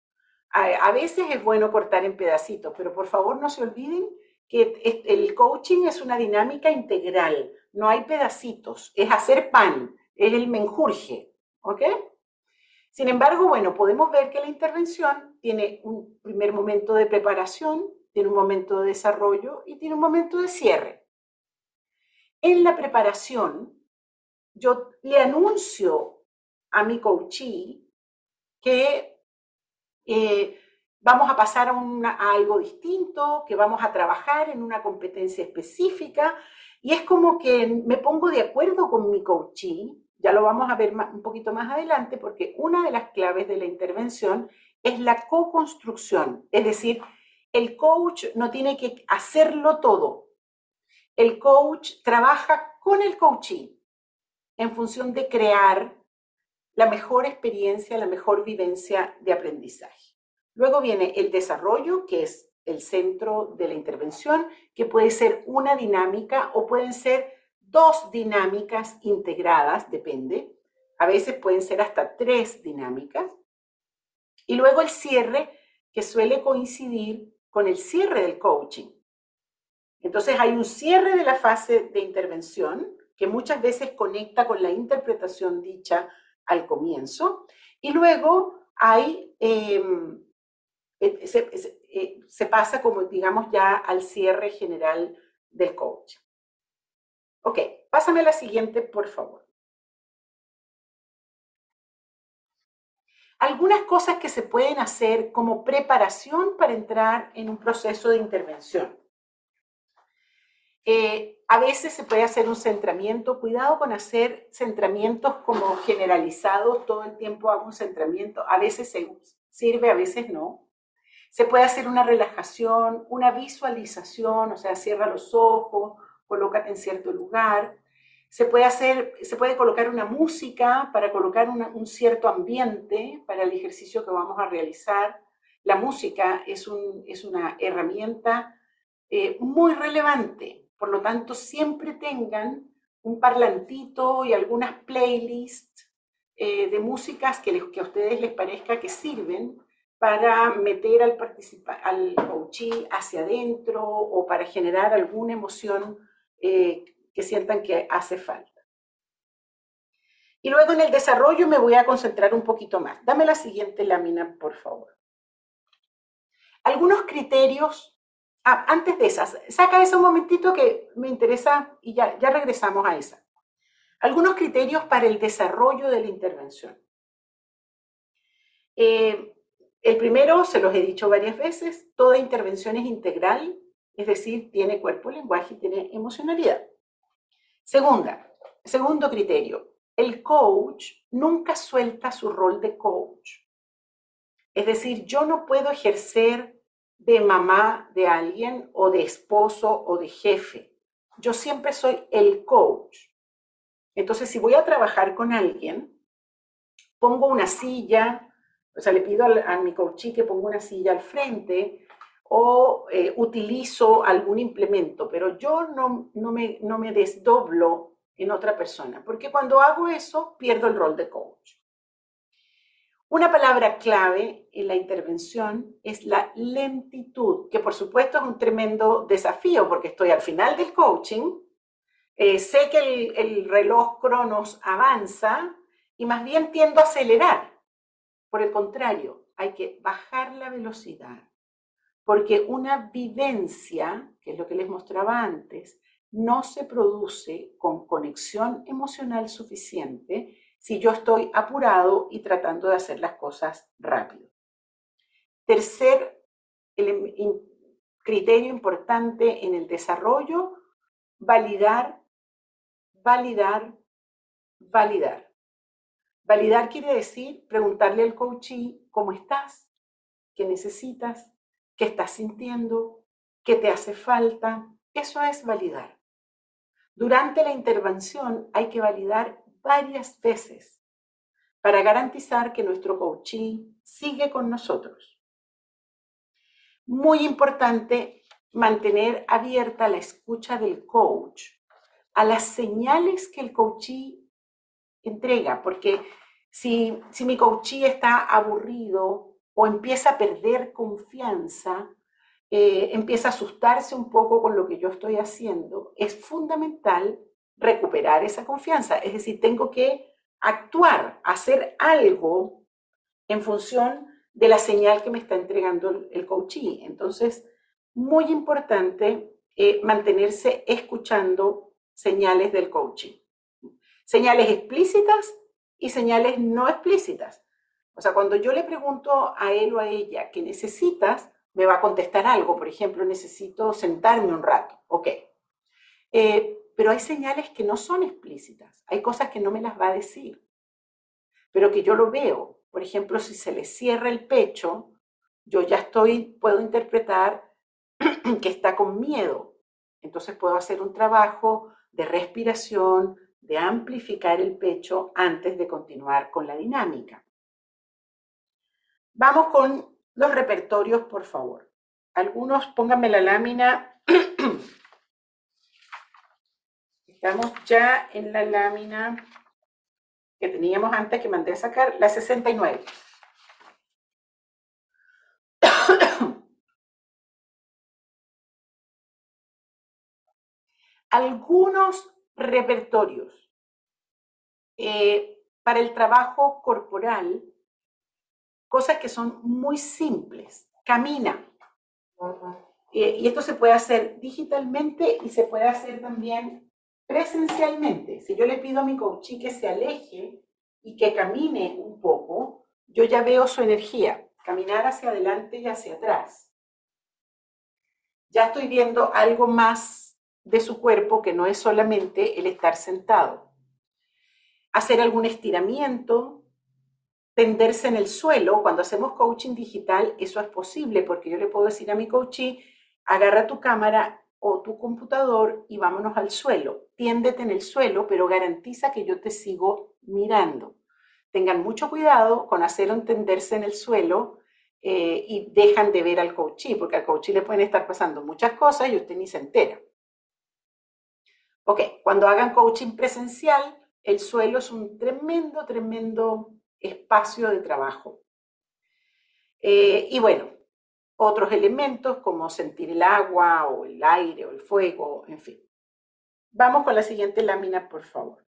Speaker 1: A, a veces es bueno cortar en pedacitos, pero por favor no se olviden que el coaching es una dinámica integral, no hay pedacitos, es hacer pan, es el menjurje, ¿ok? Sin embargo, bueno, podemos ver que la intervención tiene un primer momento de preparación, tiene un momento de desarrollo y tiene un momento de cierre. En la preparación, yo le anuncio a mi coachee que eh, vamos a pasar a, a, algo distinto, que vamos a trabajar en una competencia específica, y es como que me pongo de acuerdo con mi coachee ya lo vamos a ver un poquito más adelante porque una de las claves de la intervención es la co-construcción, es decir, el coach no tiene que hacerlo todo. El coach trabaja con el coaching en función de crear la mejor experiencia, la mejor vivencia de aprendizaje. Luego viene el desarrollo, que es el centro de la intervención, que puede ser una dinámica o pueden ser dos dinámicas integradas, depende. A veces pueden ser hasta tres dinámicas. Y luego el cierre, que suele coincidir con el cierre del coaching. Entonces hay un cierre de la fase de intervención que muchas veces conecta con la interpretación dicha al comienzo. Y luego hay, em, eh, eh, se, pasa como, digamos, ya al cierre general del coach. Ok, pásame la siguiente, por favor. Algunas cosas que se pueden hacer como preparación para entrar en un proceso de intervención. Eh, a veces se puede hacer un centramiento. Cuidado con hacer centramientos como generalizados. Todo el tiempo hago un centramiento. A veces se sirve, a veces no. Se puede hacer una relajación, una visualización, o sea, cierra los ojos, colócate en cierto lugar. Se puede hacer, se puede colocar una música para colocar un cierto ambiente para el ejercicio que vamos a realizar. La música es, un, es una herramienta eh, muy relevante por lo tanto, siempre tengan un parlantito y algunas playlists eh, de músicas que, les, que, a ustedes les parezca que sirven para meter al, al hacia adentro o para generar alguna emoción eh, que sientan que hace falta. Y luego en el desarrollo me voy a concentrar un poquito más. Dame la siguiente lámina, por favor. Algunos criterios Ah, antes de esas, saca ese un momentito que me interesa y ya, ya regresamos a esa. Algunos criterios para el desarrollo de la intervención. Eh, el primero, se los he dicho varias veces, toda intervención es integral, es decir, tiene cuerpo, lenguaje y tiene emocionalidad. Segunda, segundo criterio, el coach nunca suelta su rol de coach. Es decir, yo no puedo ejercer de mamá de alguien o de esposo o de jefe. Yo siempre soy el coach. Entonces, si voy a trabajar con alguien, pongo una silla, o sea, le pido a, mi coachí que ponga una silla al frente o eh, utilizo algún implemento, pero yo no, no, me, no me desdoblo en otra persona, porque cuando hago eso, pierdo el rol de coach. Una palabra clave en la intervención es la lentitud, que por supuesto es un tremendo desafío porque estoy al final del coaching, eh, sé que el, el reloj cronos avanza y más bien tiendo a acelerar. Por el contrario, hay que bajar la velocidad, porque una vivencia, que es lo que les mostraba antes, no se produce con conexión emocional suficiente si yo estoy apurado y tratando de hacer las cosas rápido. Tercer criterio importante en el desarrollo, validar, validar, validar. Validar quiere decir preguntarle al coachee cómo estás, qué necesitas, qué estás sintiendo, qué te hace falta. Eso es validar. Durante la intervención hay que validar varias veces para garantizar que nuestro coachee sigue con nosotros. Muy importante mantener abierta la escucha del coach a las señales que el coachee entrega, porque si, si mi coachee está aburrido o empieza a perder confianza, eh, empieza a asustarse un poco con lo que yo estoy haciendo, es fundamental recuperar esa confianza. Es decir, tengo que actuar, hacer algo en función de la señal que me está entregando el, el coachee. Entonces, muy importante eh, mantenerse escuchando señales del coaching. Señales explícitas y señales no explícitas. O sea, cuando yo le pregunto a él o a ella qué necesitas, me va a contestar algo. Por ejemplo, necesito sentarme un rato. Ok. Eh, pero hay señales que no son explícitas, hay cosas que no me las va a decir, pero que yo lo veo. Por ejemplo, si se le cierra el pecho, yo ya estoy, puedo interpretar que está con miedo. Entonces puedo hacer un trabajo de respiración, de amplificar el pecho antes de continuar con la dinámica. Vamos con los repertorios, por favor. algunos, pónganme la lámina. Estamos ya en la lámina que teníamos antes que mandé a sacar, la 69. Algunos repertorios eh, para el trabajo corporal, cosas que son muy simples. Camina. Eh, y esto se puede hacer digitalmente y se puede hacer también presencialmente. Si yo le pido a mi coachí que se aleje y que camine un poco, yo ya veo su energía, caminar hacia adelante y hacia atrás. Ya estoy viendo algo más de su cuerpo que no es solamente el estar sentado hacer algún estiramiento, tenderse en el suelo. Cuando hacemos coaching digital, eso es posible porque yo le puedo decir a mi coachee, agarra tu cámara o tu computador y vámonos al suelo. Tiéndete en el suelo, pero garantiza que yo te sigo mirando. Tengan mucho cuidado con hacer entenderse en el suelo eh, y dejan de ver al coachee, porque al coachee le pueden estar pasando muchas cosas y usted ni se entera. Ok, cuando hagan coaching presencial, el suelo es un tremendo, tremendo espacio de trabajo. Eh, y bueno, otros elementos como sentir el agua o el aire o el fuego, en fin. Vamos con la siguiente lámina, por favor.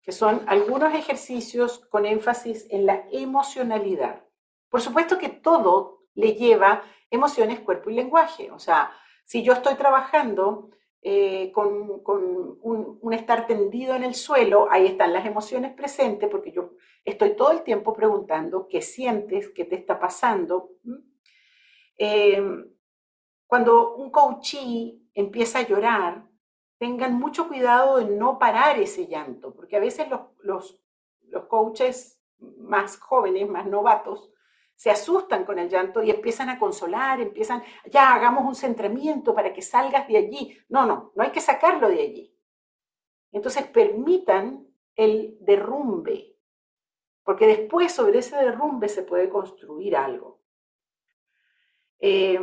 Speaker 1: Que son algunos ejercicios con énfasis en la emocionalidad. Por supuesto que todo le lleva emociones, cuerpo y lenguaje. O sea, si yo estoy trabajando eh, con, un, estar tendido en el suelo, ahí están las emociones presentes, porque yo estoy todo el tiempo preguntando qué sientes, qué te está pasando. Eh, cuando un coachee empieza a llorar, tengan mucho cuidado de no parar ese llanto, porque a veces los, los, los coaches más jóvenes, más novatos, se asustan con el llanto y empiezan a consolar, empiezan, ya hagamos un centramiento para que salgas de allí. No, no, no hay que sacarlo de allí. Entonces permitan el derrumbe, porque después sobre ese derrumbe se puede construir algo. Eh,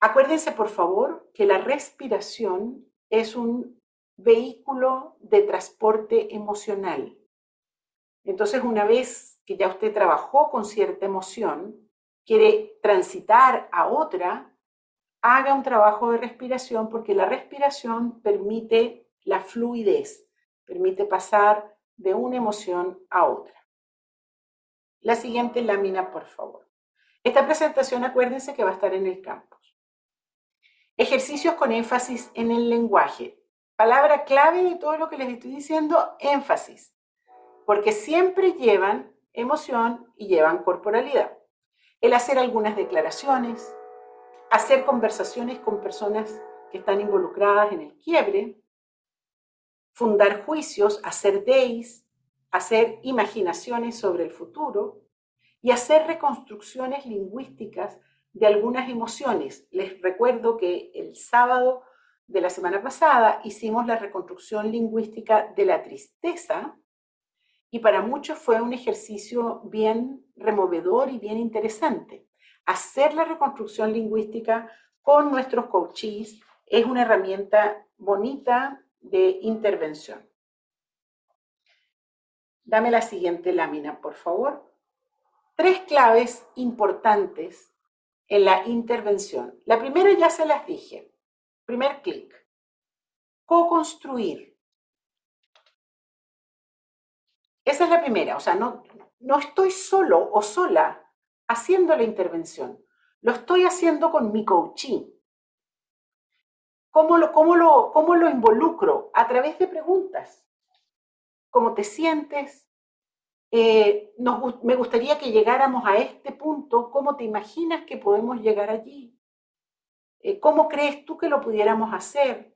Speaker 1: acuérdense, por favor, que la respiración es un vehículo de transporte emocional. Entonces, una vez que ya usted trabajó con cierta emoción, quiere transitar a otra, haga un trabajo de respiración porque la respiración permite la fluidez, permite pasar de una emoción a otra. La siguiente lámina, por favor. Esta presentación, acuérdense que va a estar en el campus. Ejercicios con énfasis en el lenguaje. Palabra clave de todo lo que les estoy diciendo, énfasis. Porque siempre llevan emoción y llevan corporalidad. El hacer algunas declaraciones, hacer conversaciones con personas que están involucradas en el quiebre, fundar juicios, hacer days, hacer imaginaciones sobre el futuro y hacer reconstrucciones lingüísticas de algunas emociones. Les recuerdo que el sábado de la semana pasada hicimos la reconstrucción lingüística de la tristeza y para muchos fue un ejercicio bien removedor y bien interesante. Hacer la reconstrucción lingüística con nuestros coaches es una herramienta bonita de intervención. Dame la siguiente lámina, por favor. Tres claves importantes en la intervención. La primera ya se las dije. Primer clic. Co-construir. Esa es la primera, o sea, no, no estoy solo o sola haciendo la intervención, lo estoy haciendo con mi coaching. ¿Cómo lo, cómo lo, cómo lo involucro? A través de preguntas. ¿Cómo te sientes? Eh, me gustaría que llegáramos a este punto. ¿Cómo te imaginas que podemos llegar allí? Eh, ¿Cómo crees tú que lo pudiéramos hacer?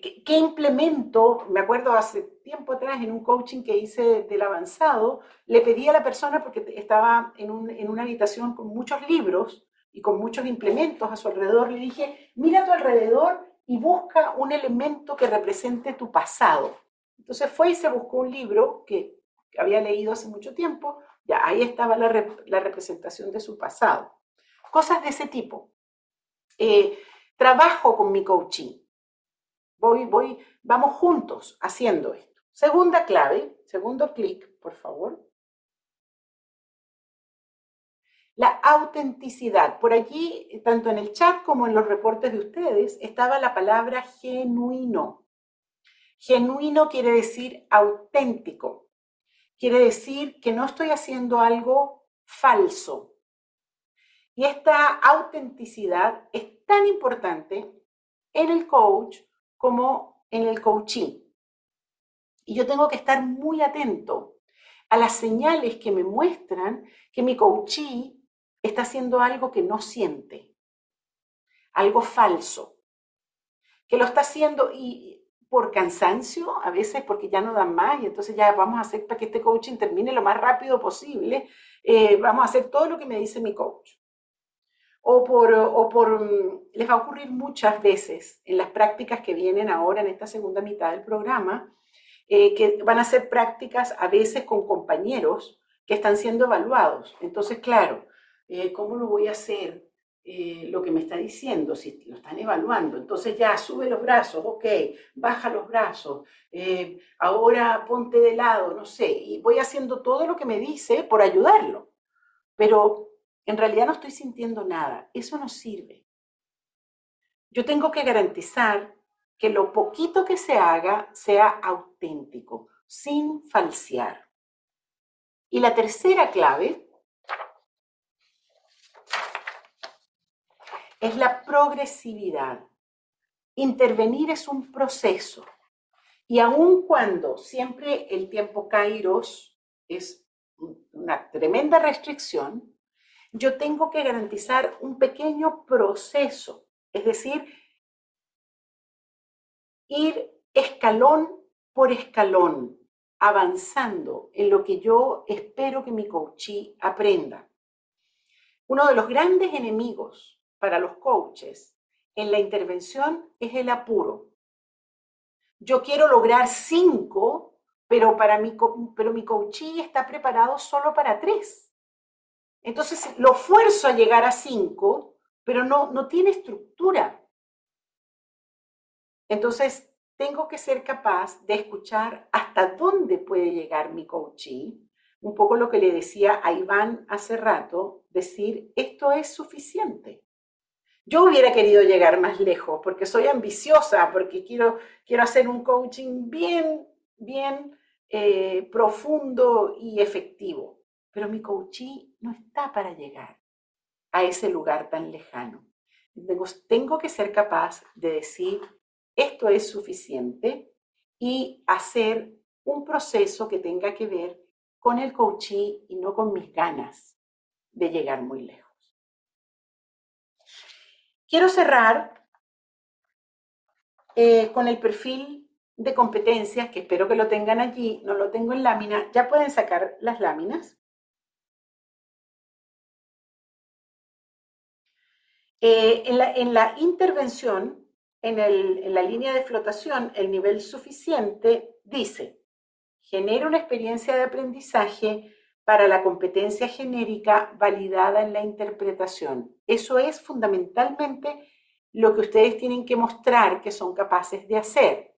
Speaker 1: ¿Qué, implemento? Me acuerdo hace tiempo atrás en un coaching que hice del avanzado, le pedí a la persona, porque estaba en, una habitación con muchos libros y con muchos implementos a su alrededor, le dije, mira a tu alrededor y busca un elemento que represente tu pasado. Entonces fue y se buscó un libro que había leído hace mucho tiempo, Ya, ahí estaba la, representación de su pasado. Cosas de ese tipo. Eh, trabajo con mi coaching. Voy, voy, vamos juntos haciendo esto. Segunda clave, segundo clic, por favor. La autenticidad. Por allí, tanto en el chat como en los reportes de ustedes, estaba la palabra genuino. Genuino quiere decir auténtico. Quiere decir que no estoy haciendo algo falso. Y esta autenticidad es tan importante en el coach como en el coaching. Y yo tengo que estar muy atento a las señales que me muestran que mi coachee está haciendo algo que no siente, algo falso, que lo está haciendo y por cansancio, a veces porque ya no dan más y entonces ya vamos a hacer para que este coaching termine lo más rápido posible, eh, vamos a hacer todo lo que me dice mi coach. O por, o por, mm, les va a ocurrir muchas veces en las prácticas que vienen ahora en esta segunda mitad del programa, eh, que van a ser prácticas a veces con compañeros que están siendo evaluados. Entonces, claro, eh, ¿cómo lo voy a hacer? Eh, lo que me está diciendo, si lo están evaluando. Entonces ya sube los brazos, ok, baja los brazos, ahora ponte de lado, no sé, y voy haciendo todo lo que me dice por ayudarlo. Pero en realidad no estoy sintiendo nada, eso no sirve. Yo tengo que garantizar que lo poquito que se haga sea auténtico, sin falsear. Y la tercera clave es la progresividad. Intervenir es un proceso. Y aun cuando siempre el tiempo Kairos es una tremenda restricción, yo tengo que garantizar un pequeño proceso, es decir, ir escalón por escalón, avanzando en lo que yo espero que mi coachee aprenda. Uno de los grandes enemigos para los coaches en la intervención es el apuro. Yo quiero lograr cinco, pero, para mi, pero mi coachee está preparado solo para tres. Entonces lo fuerzo a llegar a cinco, pero no, no tiene estructura. Entonces tengo que ser capaz de escuchar hasta dónde puede llegar mi coachee. Un poco lo que le decía a Iván hace rato, decir, esto es suficiente. Yo hubiera querido llegar más lejos porque soy ambiciosa, porque quiero, quiero hacer un coaching bien, bien eh, profundo y efectivo. Pero mi coaching no está para llegar a ese lugar tan lejano. Tengo, que ser capaz de decir, esto es suficiente y hacer un proceso que tenga que ver con el coaching y no con mis ganas de llegar muy lejos. Quiero cerrar eh, con el perfil de competencias, que espero que lo tengan allí, no lo tengo en lámina, ya pueden sacar las láminas. Eh, en, la, intervención, en, en la línea de flotación, el nivel suficiente dice, genera una experiencia de aprendizaje para la competencia genérica validada en la interpretación. Eso es fundamentalmente lo que ustedes tienen que mostrar que son capaces de hacer.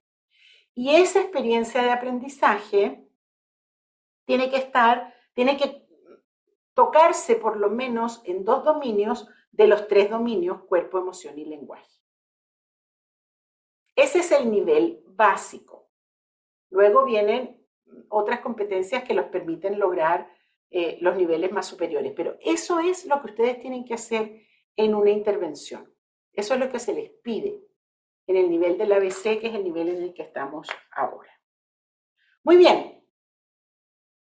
Speaker 1: Y esa experiencia de aprendizaje tiene que estar, tiene que tocarse por lo menos en dos dominios de los tres dominios, cuerpo, emoción y lenguaje. Ese es el nivel básico. Luego vienen otras competencias que los permiten lograr eh, los niveles más superiores. Pero eso es lo que ustedes tienen que hacer en una intervención. Eso es lo que se les pide en el nivel del ABC, que es el nivel en el que estamos ahora. Muy bien.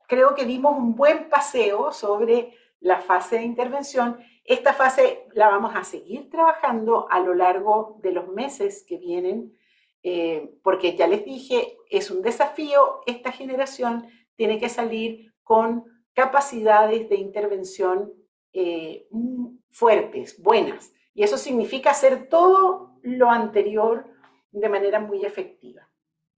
Speaker 1: Creo que dimos un buen paseo sobre la fase de intervención. Esta fase la vamos a seguir trabajando a lo largo de los meses que vienen eh, porque ya les dije, es un desafío, esta generación tiene que salir con capacidades de intervención eh, fuertes, buenas, y eso significa hacer todo lo anterior de manera muy efectiva.